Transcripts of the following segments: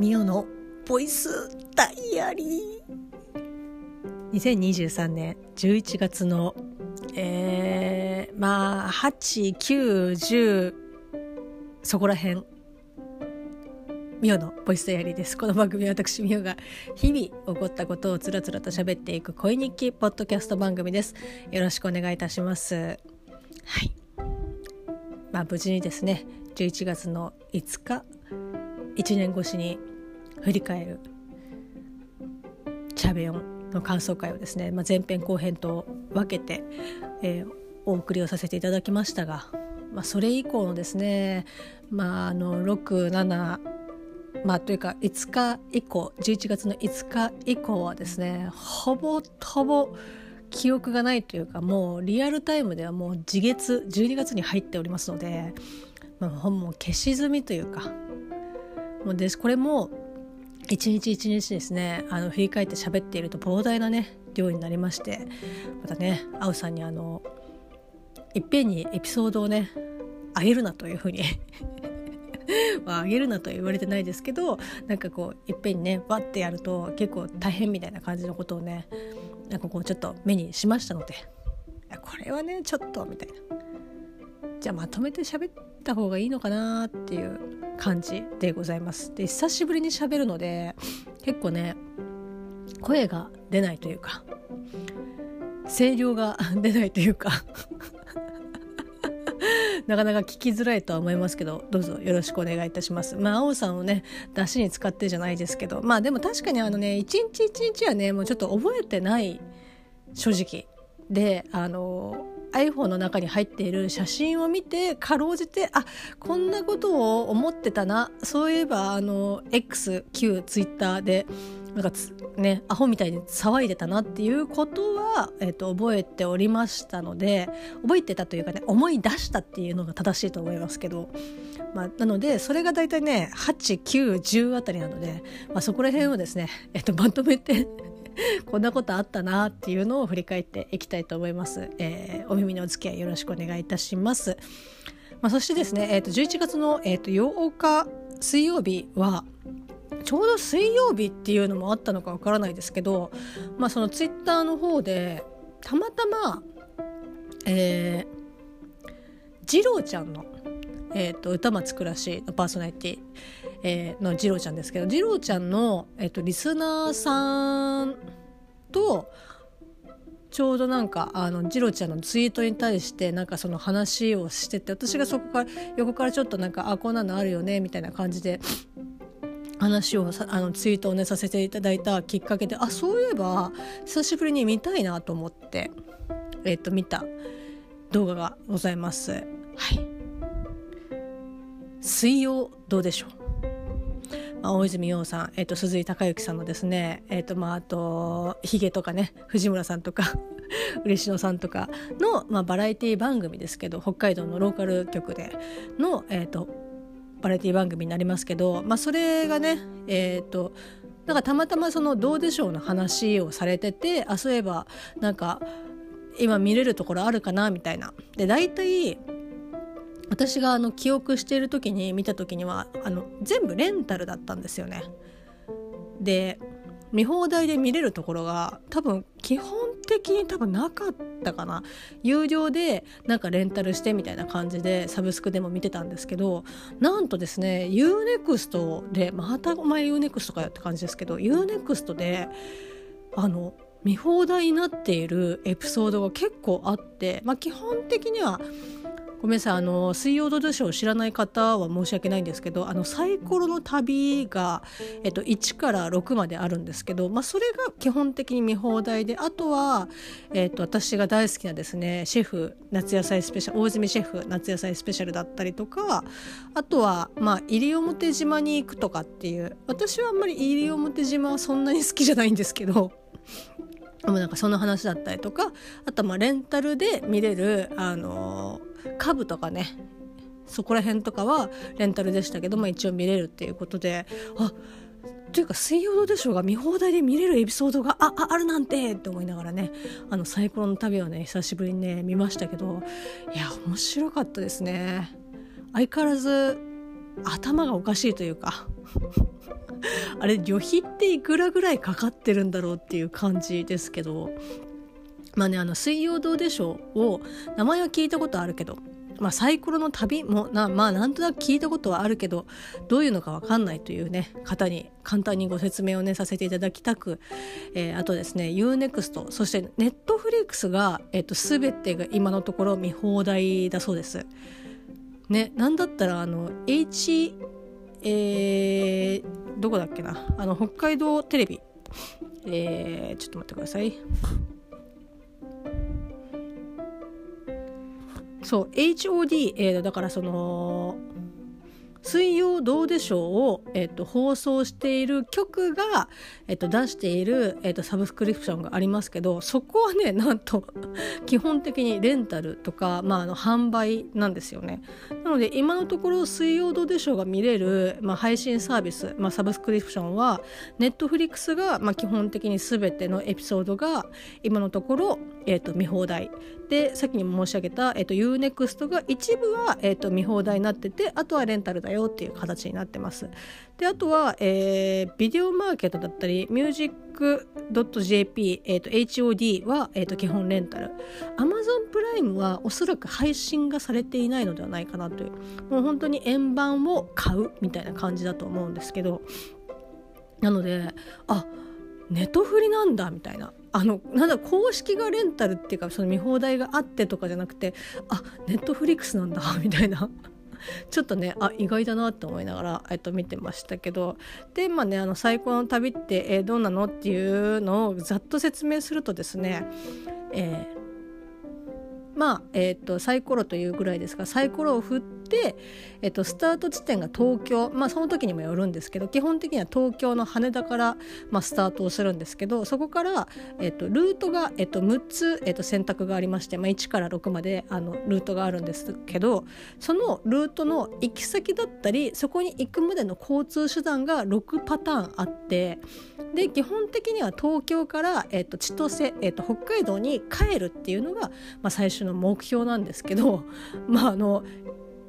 ミオのボイスダイアリー。2023年11月のえー、まあ8910そこら辺ミオのボイスダイアリーです。この番組は私ミオが日々起こったことをつらつらと喋っていく恋日記ポッドキャスト番組です。よろしくお願いいたします。はい。まあ無事にですね11月の5日1年越しに振り返る。チャベヨンの感想会をですね、まあ、前編後編と分けて、えー、お送りをさせていただきましたが、まあ、それ以降のですね、まあ、あの67まあというか5日以降11月の5日以降はですねほぼほぼ記憶がないというかもうリアルタイムではもう自月12月に入っておりますので、まあ、本も消し済みというかもうですこれも一日一日ですねあの振り返って喋っていると膨大なね量になりましてまたねあおさんにあのいっぺんにエピソードをねあげるなというふうに まあ、あげるなとは言われてないですけどなんかこういっぺんにねバッてやると結構大変みたいな感じのことをねなんかこうちょっと目にしましたのでこれはねちょっとみたいな。じゃあまとめて喋った方がいいのかなっていう感じでございます。で久しぶりに喋るので結構ね声が出ないというか声量が 出ないというか なかなか聞きづらいとは思いますけどどうぞよろしくお願いいたしますまあ青さんをね出しに使ってじゃないですけどまあでも確かにあのね一日一日はねもうちょっと覚えてない正直であの iPhone の中に入っている写真を見てかろうじてあこんなことを思ってたな。そういえばあの X 旧 Twitter でなんかねアホみたいに騒いでたなっていうことは、えーと、覚えておりましたので覚えてたというかね思い出したっていうのが正しいと思いますけど、まあ、なのでそれが大体ね8910あたりなので、まあ、そこら辺をですね、えーとまとめて こんなことあったなっていうのを振り返っていきたいと思います。えー、お耳のお付き合いよろしくお願いいたします。まあ、そしてですね、えー、と11月の、えー、と8日水曜日はちょうど水曜日っていうのもあったのかわからないですけど、まあ、そのツイッターの方でたまたま、えー、二郎ちゃんの、えーと、歌松暮らしのパーソナリティえー、の次郎ちゃんですけど次郎ちゃんの、えーと、リスナーさんとちょうどなんかあの次郎ちゃんのツイートに対してなんかその話をしてて私がそこから横からちょっとなんかあこんなのあるよねみたいな感じで話をさあのツイートをねさせていただいたきっかけであそういえば久しぶりに見たいなと思ってえっ、ー、と見た動画がございます。はい水曜どうでしょう？まあ、大泉洋さん、えーと、鈴井孝之さんのですね、えーとまあ、あとヒゲとかね藤村さんとか 嬉野さんとかの、まあ、バラエティ番組ですけど北海道のローカル局での、えーと、バラエティ番組になりますけど、まあ、それがねえっ、ー、となんかたまたまその「どうでしょう」の話をされててあそういえばなんか今見れるところあるかなみたいな。で大体私があの記憶している時に見た時にはあの全部レンタルだったんですよね。で見放題で見れるところが多分基本的に多分なかったかな有料でなんかレンタルしてみたいな感じでサブスクでも見てたんですけどなんとですね UNEXT でまたお前 UNEXT かよって感じですけど UNEXT であの見放題になっているエピソードが結構あって、まあ、基本的にはごめんなさいあの「水曜どうでしょう」知らない方は申し訳ないんですけどあのサイコロの旅が、えっと、1から6まであるんですけど、まあ、それが基本的に見放題であとは、えっと、私が大好きなですねシェフ夏野菜スペシャル大泉シェフ夏野菜スペシャルだったりとかあとは、まあ、西表島に行くとかっていう私はあんまり西表島はそんなに好きじゃないんですけど もなんかその話だったりとかあとまあレンタルで見れるあの株とかねそこら辺とかはレンタルでしたけど、まあ、一応見れるっていうことであというか「水曜どうでしょう」が見放題で見れるエピソードがああるなんてって思いながらねあのサイコロの旅をね久しぶりにね見ましたけどいや面白かったですね。相変わらず頭がおかしいというかあれ旅費っていくらぐらいかかってるんだろうっていう感じですけどまあねあの「水曜どうでしょう」を名前は聞いたことあるけどまあ、サイコロの旅もな,、まあ、なんとなく聞いたことはあるけどどういうのか分かんないというね方に簡単にご説明をねさせていただきたく、えー、あとですね UNEXT そしてネットフリックスが、えーと、全てが今のところ見放題だそうです。ね、なんだったらあの H えー、どこだっけなあの北海道テレビえー、ちょっと待ってくださいそう HOD、えー、だからその水曜どうでしょうを、えっと、放送している局が、えっと、出している、えっと、サブスクリプションがありますけどそこはね なんと基本的にレンタルとか、まあ、あの販売なんですよね。なので今のところ水曜どうでしょうが見れる、まあ、配信サービス、まあ、サブスクリプションはネットフリックスが、まあ、基本的に全てのエピソードが今のところ、えっと、見放題。でさっきにも申し上げた、えっと、UNEXT が一部は、えっと、見放題になっててあとはレンタルだだよっていう形になってます。であとは、えー、ビデオマーケットだったりミュージック .jp、えーと、HOD は、えーと、基本レンタル。Amazon プライムはおそらく配信がされていないのではないかなという。もう本当に円盤を買うみたいな感じだと思うんですけど。なのであネットフリなんだみたいな。あのなんだ公式がレンタルっていうかその見放題があってとかじゃなくてあネットフリックスなんだみたいな。ちょっとねあ意外だなって思いながら、えっと、見てましたけど。でまあねあの最高の旅って、えー、どうなのっていうのをざっと説明するとですね、えー、まあ、えーと、サイコロというぐらいですがサイコロを振って、えっと、スタート地点が東京まあその時にもよるんですけど基本的には東京の羽田から、まあ、スタートをするんですけどそこから、えっと、ルートが、えっと、6つ、えっと、選択がありまして、まあ、1から6まであのルートがあるんですけどそのルートの行き先だったりそこに行くまでの交通手段が6パターンあってで基本的には東京から、えっと、千歳、えっと、北海道に帰るっていうのが、まあ、最初の目標なんですけどまああの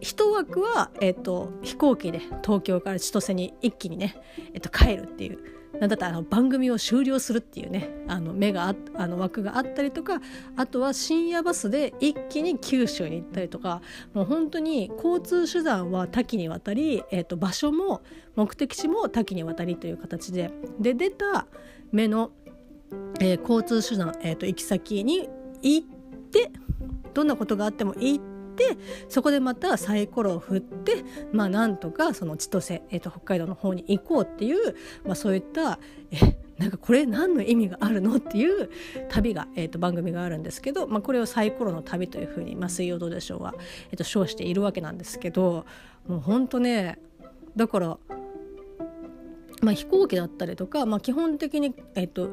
一枠は、えーと、飛行機で東京から千歳に一気にね、えーと、帰るっていう。なんだったらあの番組を終了するっていうねあの目があの枠があったりとかあとは深夜バスで一気に九州に行ったりとかもう本当に交通手段は多岐にわたり、えーと、場所も目的地も多岐にわたりという形でで出た目の、えー、交通手段、えー、と行き先に行ってどんなことがあっても行っててそこでまたサイコロを振ってまあなんとかその千歳、えー、と北海道の方に行こうっていう、まあ、そういったえなんかこれ何の意味があるのっていう旅が、えー、と番組があるんですけど、まあ、これをサイコロの旅というふうに、まあ、水曜どうでしょうは、えー、と称しているわけなんですけどもうほんとねだからまあ、飛行機だったりとか、まあ、基本的に、えっと、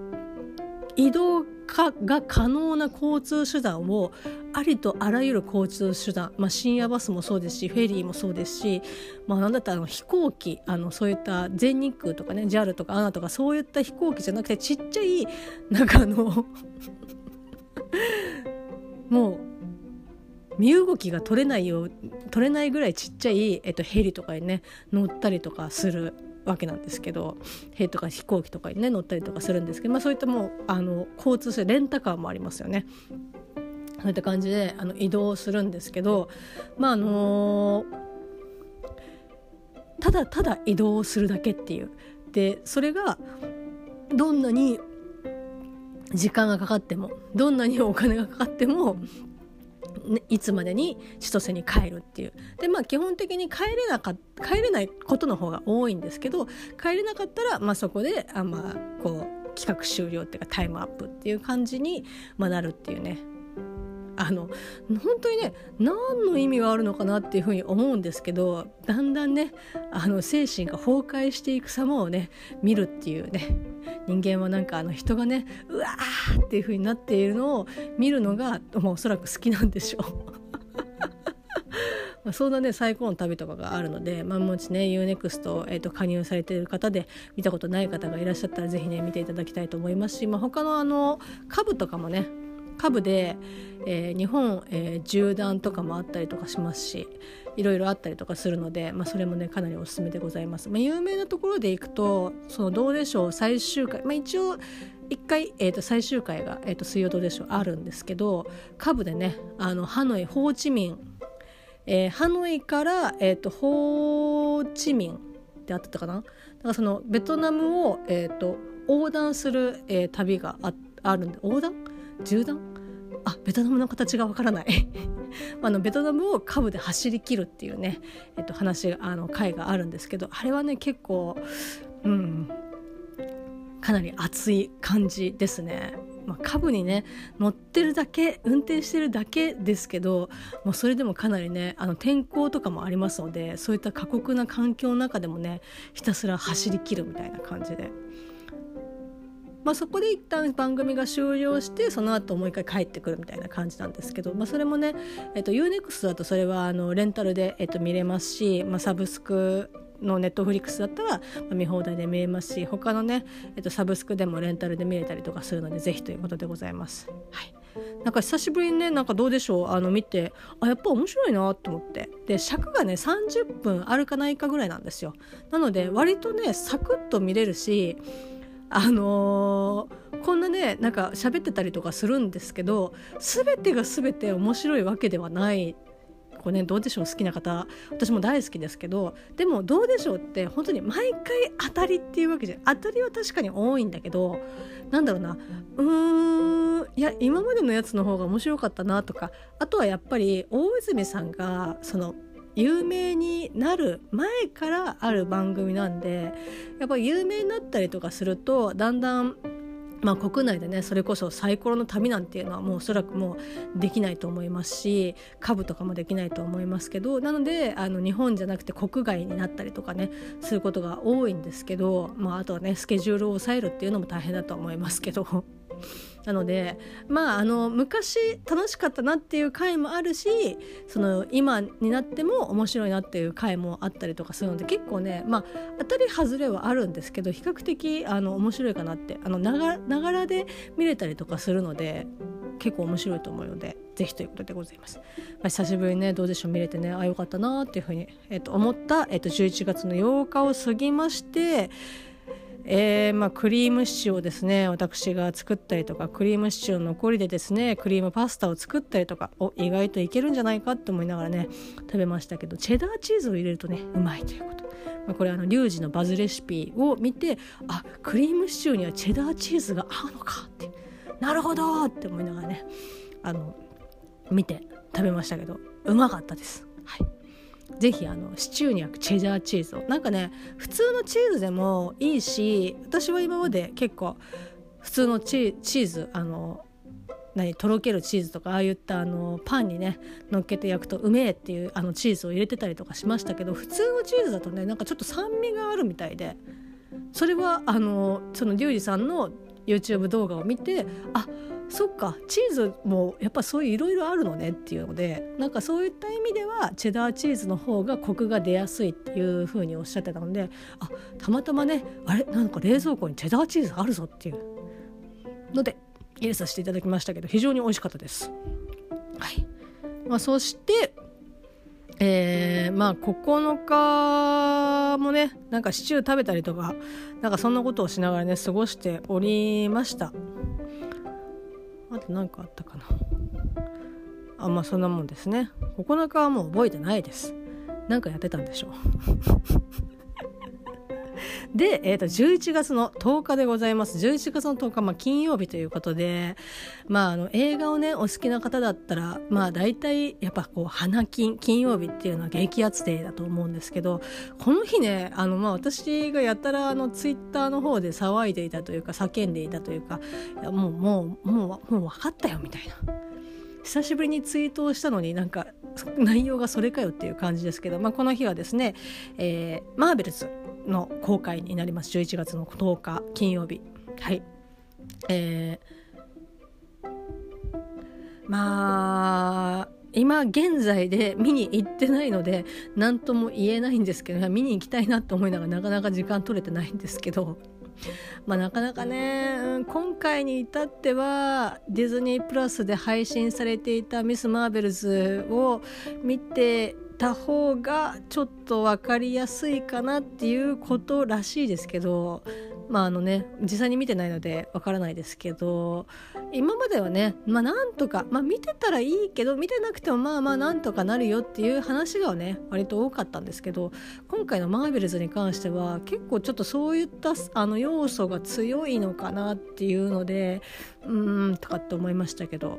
移動かが可能な交通手段をありとあらゆる交通手段、まあ、深夜バスもそうですしフェリーもそうですし、まあ、なんだったら飛行機あのそういった全日空とかね JAL とか ANA とかそういった飛行機じゃなくてちっちゃいなんかあの もう身動きが取れないよ取れないぐらいちっちゃい、えっと、ヘリとかにね乗ったりとかする。わけなんですけど兵とか飛行機とかにね乗ったりとかするんですけど、まあ、そういったもうあの交通性レンタカーもありますよね。そういった感じであの移動するんですけどまああのー、ただただ移動するだけっていうでそれがどんなに時間がかかってもどんなにお金がかかってもいつまでに千歳に帰るっていう。でまあ基本的に帰れなか帰れないことの方が多いんですけど帰れなかったら、まあ、そこであまあこう企画終了っていうかタイムアップっていう感じに、まあ、なるっていうね。あの本当にね何の意味があるのかなっていうふうに思うんですけどだんだんねあの精神が崩壊していく様をね見るっていうね人間はなんかあの人がねうわーっていうふうになっているのを見るのが、まあ、おそらく好きなんでしょう。まあ、そんなね最高の旅とかがあるので、まあ、もしね UNEXT、えー、と加入されている方で見たことない方がいらっしゃったら是非ね見ていただきたいと思いますし、まあ、他のあの株とかもね株で、えー、日本、えー、縦断とかもあったりとかしますしいろいろあったりとかするので、まあ、それもねかなりおすすめでございます。まあ、有名なところでいくとそのどうでしょう最終回、まあ、一応1回、えー、と最終回が、えー、と水曜どうでしょうあるんですけど株でねあのハノイホーチミン、えー、ハノイから、えー、とホーチミンってあったかな？だからそのベトナムを、えー、と横断する、えー、旅がああるんで横断？縦断あベトナムの形がわからない。あのベトナムをカブで走りきるっていうね、えっと、話あの回があるんですけどあれはね結構うん。かなり熱い感じですね。まあ、カブにね乗ってるだけ運転してるだけですけどもうそれでもかなりねあの天候とかもありますのでそういった過酷な環境の中でもねひたすら走りきるみたいな感じで。まあ、そこで一旦番組が終了してその後もう一回帰ってくるみたいな感じなんですけど、まあ、それもね、えっと、UNEXT だとそれはあのレンタルで、えっと、見れますし、まあ、サブスクのネットフリックスだったら見放題で見れますし他のね、えっと、サブスクでもレンタルで見れたりとかするのでぜひということでございます。はい。なんか久しぶりにねなんかどうでしょう？あの見てあやっぱ面白いなと思って。で尺がね30分あるかないかぐらいなんですよ。なので割とねサクッと見れるしあのー、こんなねなんか喋ってたりとかするんですけど全てが全て面白いわけではないこうね。どうでしょう好きな方。私も大好きですけどでもどうでしょうって本当に毎回当たりっていうわけじゃ当たりは確かに多いんだけどなんだろうな。うーんいや今までのやつの方が面白かったなとかあとはやっぱり大泉さんがその有名になる前からある番組なんでやっぱ有名になったりとかするとだんだんまあ、国内でねそれこそサイコロの旅なんていうのはもうおそらくもうできないと思いますし株とかもできないと思いますけどなのであの日本じゃなくて国外になったりとかねすることが多いんですけど、まあ、あとはねスケジュールを抑えるっていうのも大変だと思いますけど。なのでまああの昔楽しかったなっていう回もあるしその今になっても面白いなっていう回もあったりとかするので結構ねまあ当たり外れはあるんですけど比較的あの面白いかなってあのながらで見れたりとかするので結構面白いと思うのでぜひということでございます。まあ、久しぶりにねどうでしょう見れてねあよかったなっていうふうに、えっと、思った、えっと、11月の8日を過ぎましてえー、まあ、クリームシチューをですね私が作ったりとかクリームシチューの残りでですねクリームパスタを作ったりとかお意外といけるんじゃないかって思いながらね食べましたけどチェダーチーズを入れるとねうまいということ。まあ、これあのリュウジのバズレシピを見てあクリームシチューにはチェダーチーズが合うのかってなるほどって思いながらねあの見て食べましたけどうまかったです。はいぜひあのシチューに焼くチェダーチーズを。なんかね普通のチーズでもいいし私は今まで結構普通のチーズあの何とろけるチーズとかああいったあのパンにね乗っけて焼くとうめえっていうあのチーズを入れてたりとかしましたけど普通のチーズだとねなんかちょっと酸味があるみたいで。それはあのそのリュウジさんの YouTube 動画を見てあっそっかチーズもやっぱそういういろいろあるのねっていうのでなんかそういった意味ではチェダーチーズの方がコクが出やすいっていうふうにおっしゃってたのであたまたまねあれなんか冷蔵庫にチェダーチーズあるぞっていう。ので入れさせていただきましたけど非常に美味しかったです。はい。まあ、そしてえー、まあ9日もねなんかシチュー食べたりとかなんかそんなことをしながらね過ごしておりました。あと何かあったかな。あまあそんなもんですね。9日はもう覚えてないです。何かやってたんでしょう。で、えー、と11月の10日でございます11月の10日、まあ、金曜日ということで、まあ、あの映画をねお好きな方だったらまあ大体やっぱこう花金金曜日っていうのは激アツデーだと思うんですけどこの日ねあの、まあ、私がやたらあのツイッターの方で騒いでいたというか叫んでいたというかいやもうもうもうもう分かったよみたいな。久しぶりにツイートをしたのになんか内容がそれかよっていう感じですけど、まあ、この日はですね、えー、マーベルズの公開になります。11月の10日金曜日。はい。えー、まあ今現在で見に行ってないので何とも言えないんですけど見に行きたいなと思いながらなかなか時間取れてないんですけどまあ、なかなかね、今回に至ってはディズニープラスで配信されていた「ミス・マーベルズ」を見てた方がちょっと分かりやすいかなっていうことらしいですけどまああのね実際に見てないのでわからないですけど今まではねまあなんとかまあ見てたらいいけど見てなくてもまあまあなんとかなるよっていう話がね割と多かったんですけど今回のマーベルズに関しては結構ちょっとそういったあの要素が強いのかなっていうのでうーんとかって思いましたけど、はい、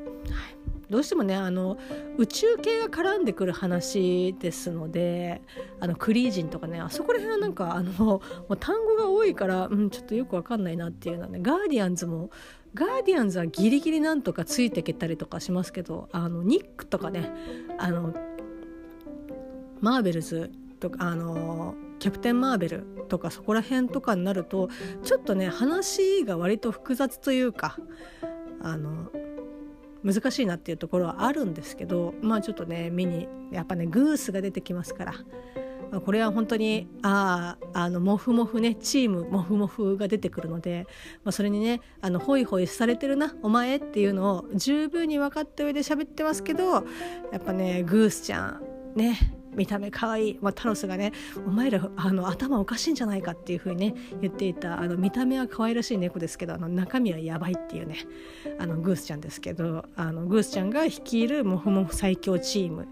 どうしてもねあの宇宙系が絡んでくる話ですのであのクリージンとかねあそこら辺はなんかあのもう単語が多いから、うん、ちょっとよくわかんないなっていうのはねガーディアンズもガーディアンズはギリギリなんとかついていけたりとかしますけどあのニックとかねあのマーベルズとかあのキャプテン・マーベルとかそこら辺とかになるとちょっとね話が割と複雑というかあの難しいなっていうところはあるんですけどまあちょっとね見にやっぱねグースが出てきますから。ま、これは本当にあああのモフモフねチームモフモフが出てくるので、まあ、それにねあのホイホイされてるなお前っていうのを十分に分かった上で喋ってますけどやっぱねグースちゃんね見た目可愛い、まあ、タロスがねお前らあの頭おかしいんじゃないかっていう風にね言っていたあの見た目は可愛らしい猫ですけどあの中身はやばいっていうねあのグースちゃんですけどあのグースちゃんが率いるモフモフ最強チーム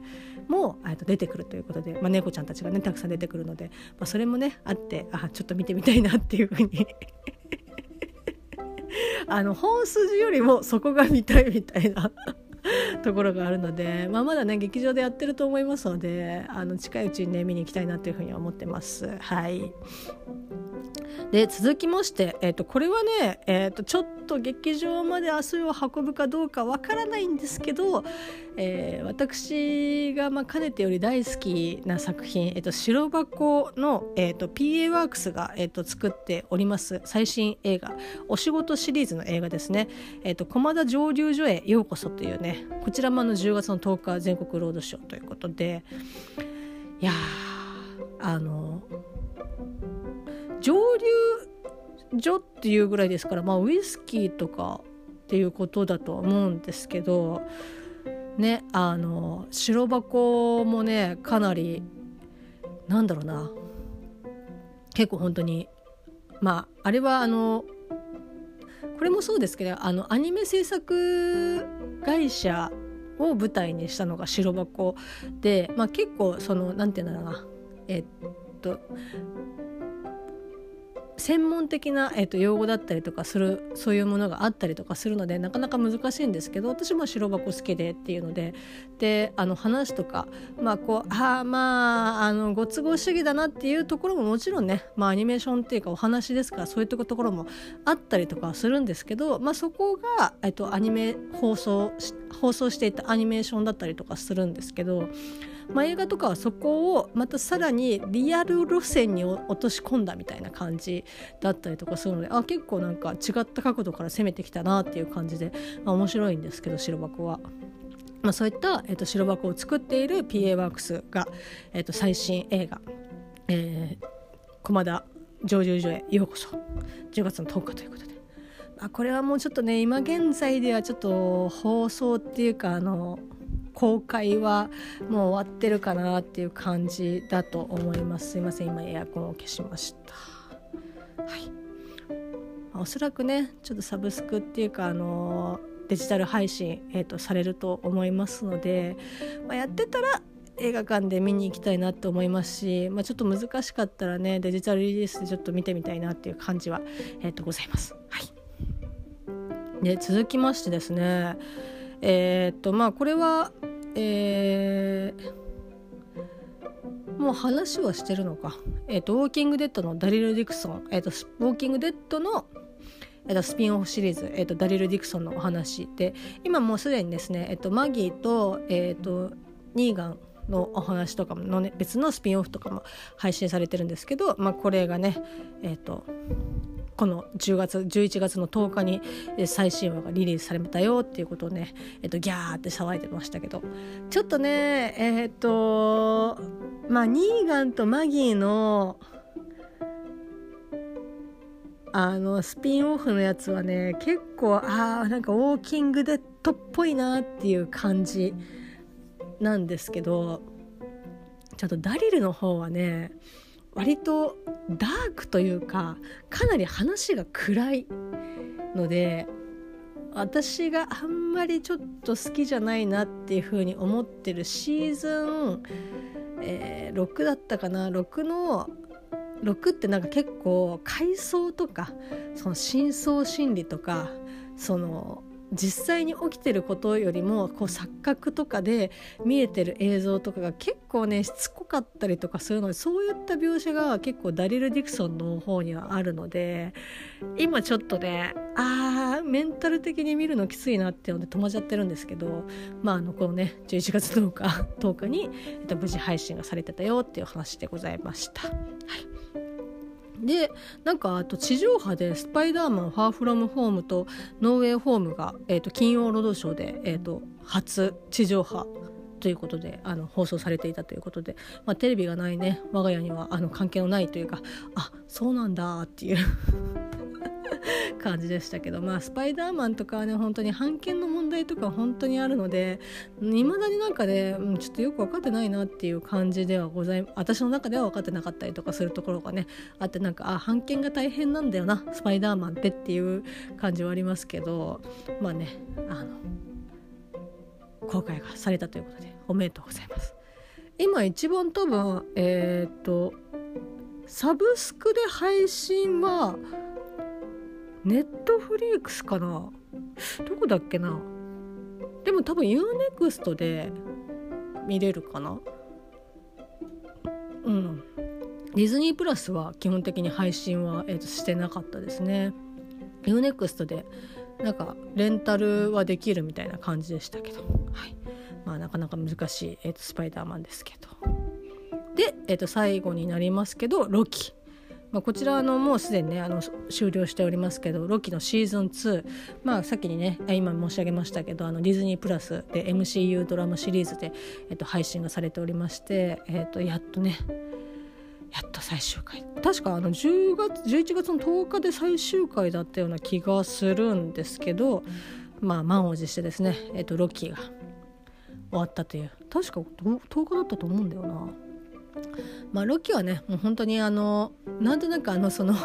もと出てくるということで、まあ、猫ちゃんたちがねたくさん出てくるので、まあ、それもねあってあちょっと見てみたいなっていうふうに。あの本筋よりもそこが見たいみたいな。ところがあるので、まあ、まだね劇場でやってると思いますのであの近いうちにね見に行きたいなというふうに思ってます。はいで続きまして、えーと、これはね、えーと、ちょっと劇場まで足を運ぶかどうかわからないんですけど、えー、私がまあかねてより大好きな作品「えーと、白箱の」えー、PA ワークスが、えー、と作っております最新映画「お仕事」シリーズの映画ですね「えー、と駒田蒸留所へようこそ」というねこちらもあの10月の10日全国ロードショーということでいやあの蒸留所っていうぐらいですから、まあ、ウイスキーとかっていうことだとは思うんですけどねあの白箱もねかなりなんだろうな結構本当にまああれはあのこれもそうですけどあのアニメ制作会社を舞台にしたのが白箱で、まあ、結構その何て言うんだろうなえっと専門的な、えー、と用語だったりとかするそういうものがあったりとかするのでなかなか難しいんですけど私も白箱好きでっていうのでであの話とかまあこうあまああのご都合主義だなっていうところももちろんね、まあ、アニメーションっていうかお話ですからそういうところもあったりとかするんですけど、まあ、そこが、えー、とアニメ放送放送していたアニメーションだったりとかするんですけど。まあ、映画とかはそこをまたさらにリアル路線に落とし込んだみたいな感じだったりとかするのであ結構なんか違った角度から攻めてきたなっていう感じで、まあ、面白いんですけど白箱は。まあ、そういった、えー、と白箱を作っている PA ワークスが、えー、と最新映画「えー、駒田蒸留所へようこそ」10月の10日ということで。あ、これはもうちょっとね今現在ではちょっと放送っていうかあの公開はもう終わってるかなっていう感じだと思います。すいません今エアコンを消しました。はい。おそらくねちょっとサブスクっていうかあのデジタル配信、えーと、されると思いますので、まあ、やってたら映画館で見に行きたいなと思いますし、まあ、ちょっと難しかったらねデジタルリリースでちょっと見てみたいなっていう感じは、えー、とございます。はい、で続きましてですねえー、っとまあこれはえー、もう話はしてるのか、えーと、ウォーキングデッドのダリル・ディクソン、えーと、ウォーキングデッドの、えーと、スピンオフシリーズ、えー、とダリル・ディクソンのお話で。今もうすでにですね、えー、とマギーと,、えー、とニーガンのお話とかもの、ね、別のスピンオフとかも配信されてるんですけど、まあ、これがねえっ、ー、とこの10月11月の10日に最新話がリリースされたよっていうことをね、えっと、ギャーって騒いでましたけど。ちょっとねえっとまあニーガンとマギーのあのスピンオフのやつはね結構あーなんかウォーキングデッドっぽいなっていう感じなんですけどちょっとダリルの方はね割とダークというかかなり話が暗いので私があんまりちょっと好きじゃないなっていう風に思ってるシーズン、えー、6だったかな？6の6ってなんか結構回想とかその深層心理とかその実際に起きてることよりもこう錯覚とかで見えてる映像とかが結構ねしつこかったりとかするのでそういった描写が結構ダリル・ディクソンの方にはあるので今ちょっとねあーメンタル的に見るのきついなっていうので止まっちゃってるんですけどまああのこのね11月10日10日に、無事配信がされてたよっていう話でございました。はいでなんかあと地上波で「スパイダーマンファーフロムホーム」と「ノーウェイホームが」えーと、金曜ロードショーで、えーと、初地上波ということであの放送されていたということで、まあ、テレビがないね我が家にはあの関係のないというかあそうなんだっていう。感じでしたけどまあスパイダーマンとかはね本当に版権の問題とか本当にあるのでいまだになんかね、うん、ちょっとよく分かってないなっていう感じではござい私の中では分かってなかったりとかするところがねあってなんかあ版権が大変なんだよなスパイダーマンってっていう感じはありますけどまあねあの公開がされたということでおめでとうございます。今一番多分えっ、とサブスクで配信はネットフリークスかな？どこだっけな？でも多分 UNEXT で見れるかな？うん。ディズニープラスは基本的に配信は、えー、としてなかったですね。UNEXT でなんかレンタルはできるみたいな感じでしたけど、はい。まあ、なかなか難しい、えーと、スパイダーマンですけど。で、えー、と最後になりますけどロキ。まあ、こちらのもうすでにねあの終了しておりますけどロキのシーズン2、まあ、さっきにね今申し上げましたけどあのディズニープラスで MCU ドラマシリーズで、えっと、配信がされておりまして、えっと、やっとねやっと最終回確かあの10月11月の10日で最終回だったような気がするんですけど、まあ満を持してですね、えっと、ロキが終わったという確か10日だったと思うんだよな。まあロキはねもう本当にあのなんとなくあのその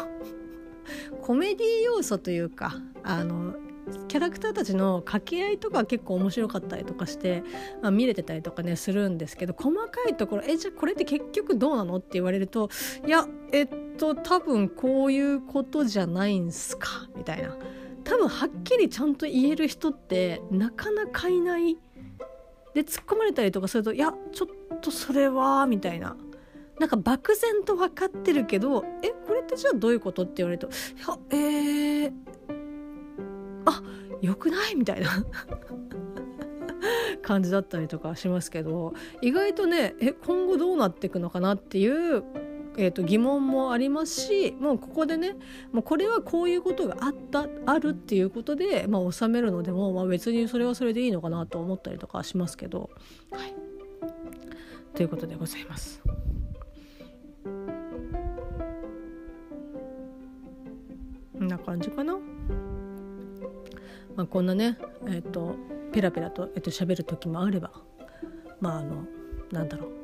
コメディ要素というかあのキャラクターたちの掛け合いとか結構面白かったりとかして、まあ、見れてたりとかねするんですけど細かいところ「えじゃあこれって結局どうなの?」って言われると「いやえっと多分こういうことじゃないんすか」みたいな多分はっきりちゃんと言える人ってなかなかいないで突っ込まれたりとかすると「いやちょっとそれは」みたいななんか漠然と分かってるけど「えこれってじゃあどういうこと?」って言われると「いやえー、あよくない?」みたいな 感じだったりとかしますけど意外とねえ今後どうなっていくのかなっていうえーと、疑問もありますしもうここでねもうこれはこういうことがあったあるっていうことで、まあ、収めるのでも、まあ、別にそれはそれでいいのかなと思ったりとかしますけど。はい、ということでございます。こんな感じかな？まあ、こんなね、えーと、ペラペラと,、えーと、喋る時もあればまああのなんだろう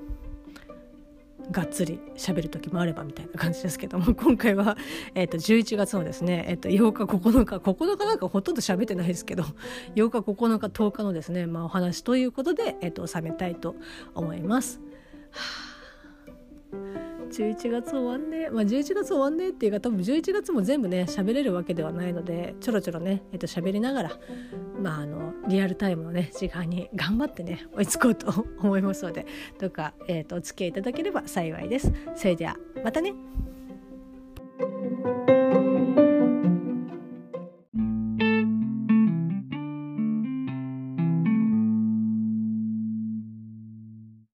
がっつり喋る時もあればみたいな感じですけども今回は、えーと、11月のですね、えー、と8日9日9日なんかほとんど喋ってないですけど 8日9日10日のですね、まあ、お話ということで、えー、と収めたいと思います。はあ11月終わんねまあ11月終わんねっていうか多分11月も全部ね喋れるわけではないのでちょろちょろねえっと喋りながらまああのリアルタイムのね時間に頑張ってね追いつこうと思いますのでどうか、えー、とお付き合いいただければ幸いです。それではまたね